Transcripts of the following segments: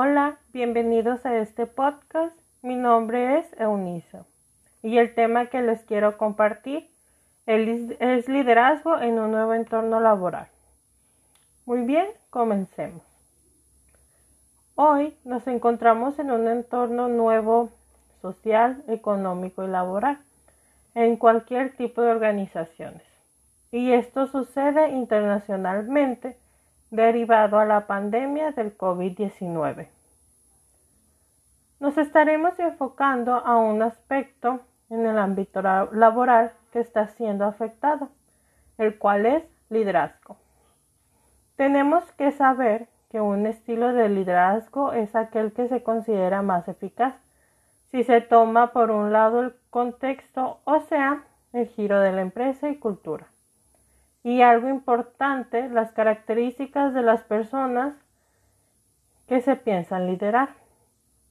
Hola, bienvenidos a este podcast. Mi nombre es Eunice y el tema que les quiero compartir es liderazgo en un nuevo entorno laboral. Muy bien, comencemos. Hoy nos encontramos en un entorno nuevo social, económico y laboral en cualquier tipo de organizaciones. Y esto sucede internacionalmente derivado a la pandemia del COVID-19. Nos estaremos enfocando a un aspecto en el ámbito laboral que está siendo afectado, el cual es liderazgo. Tenemos que saber que un estilo de liderazgo es aquel que se considera más eficaz si se toma por un lado el contexto, o sea, el giro de la empresa y cultura. Y algo importante, las características de las personas que se piensan liderar.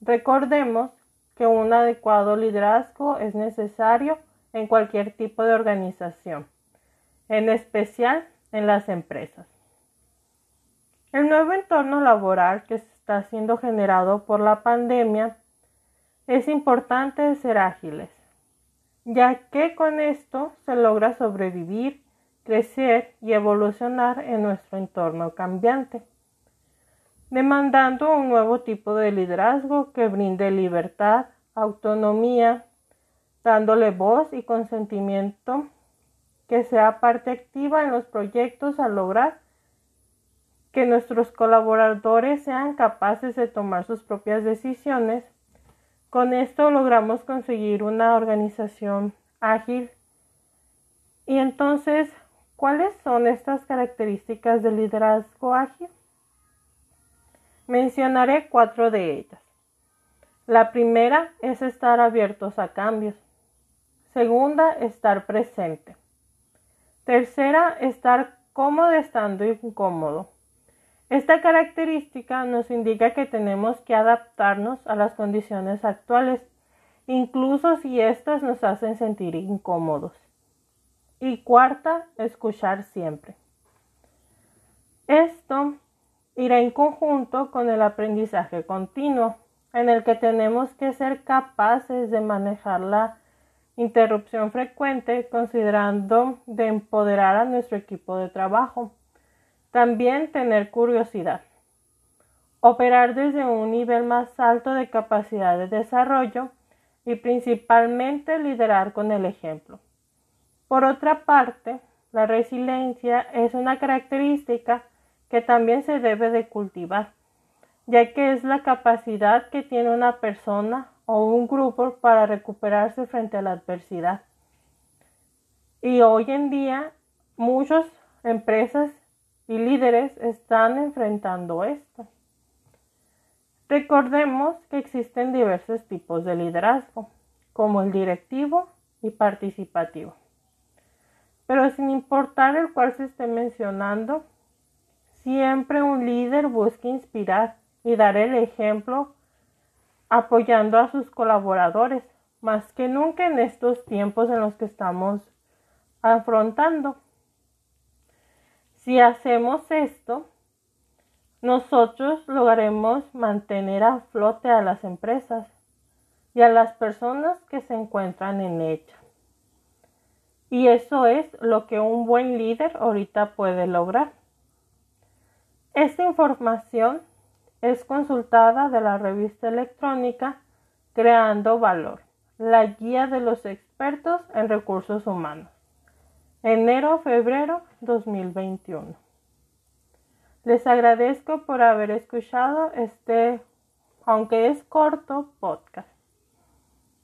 Recordemos que un adecuado liderazgo es necesario en cualquier tipo de organización, en especial en las empresas. El nuevo entorno laboral que está siendo generado por la pandemia es importante ser ágiles, ya que con esto se logra sobrevivir, crecer y evolucionar en nuestro entorno cambiante, demandando un nuevo tipo de liderazgo que brinde libertad, autonomía, dándole voz y consentimiento, que sea parte activa en los proyectos a lograr que nuestros colaboradores sean capaces de tomar sus propias decisiones con esto logramos conseguir una organización ágil. Y entonces, ¿cuáles son estas características del liderazgo ágil? Mencionaré cuatro de ellas. La primera es estar abiertos a cambios. Segunda, estar presente. Tercera, estar cómodo estando incómodo. Esta característica nos indica que tenemos que adaptarnos a las condiciones actuales, incluso si éstas nos hacen sentir incómodos. Y cuarta, escuchar siempre. Esto irá en conjunto con el aprendizaje continuo, en el que tenemos que ser capaces de manejar la interrupción frecuente considerando de empoderar a nuestro equipo de trabajo también tener curiosidad. Operar desde un nivel más alto de capacidad de desarrollo y principalmente liderar con el ejemplo. Por otra parte, la resiliencia es una característica que también se debe de cultivar, ya que es la capacidad que tiene una persona o un grupo para recuperarse frente a la adversidad. Y hoy en día muchas empresas y líderes están enfrentando esto. Recordemos que existen diversos tipos de liderazgo, como el directivo y participativo. Pero sin importar el cual se esté mencionando, siempre un líder busca inspirar y dar el ejemplo apoyando a sus colaboradores, más que nunca en estos tiempos en los que estamos afrontando. Si hacemos esto, nosotros lograremos mantener a flote a las empresas y a las personas que se encuentran en ella. Y eso es lo que un buen líder ahorita puede lograr. Esta información es consultada de la revista electrónica Creando Valor, la guía de los expertos en recursos humanos enero-febrero 2021. Les agradezco por haber escuchado este, aunque es corto, podcast.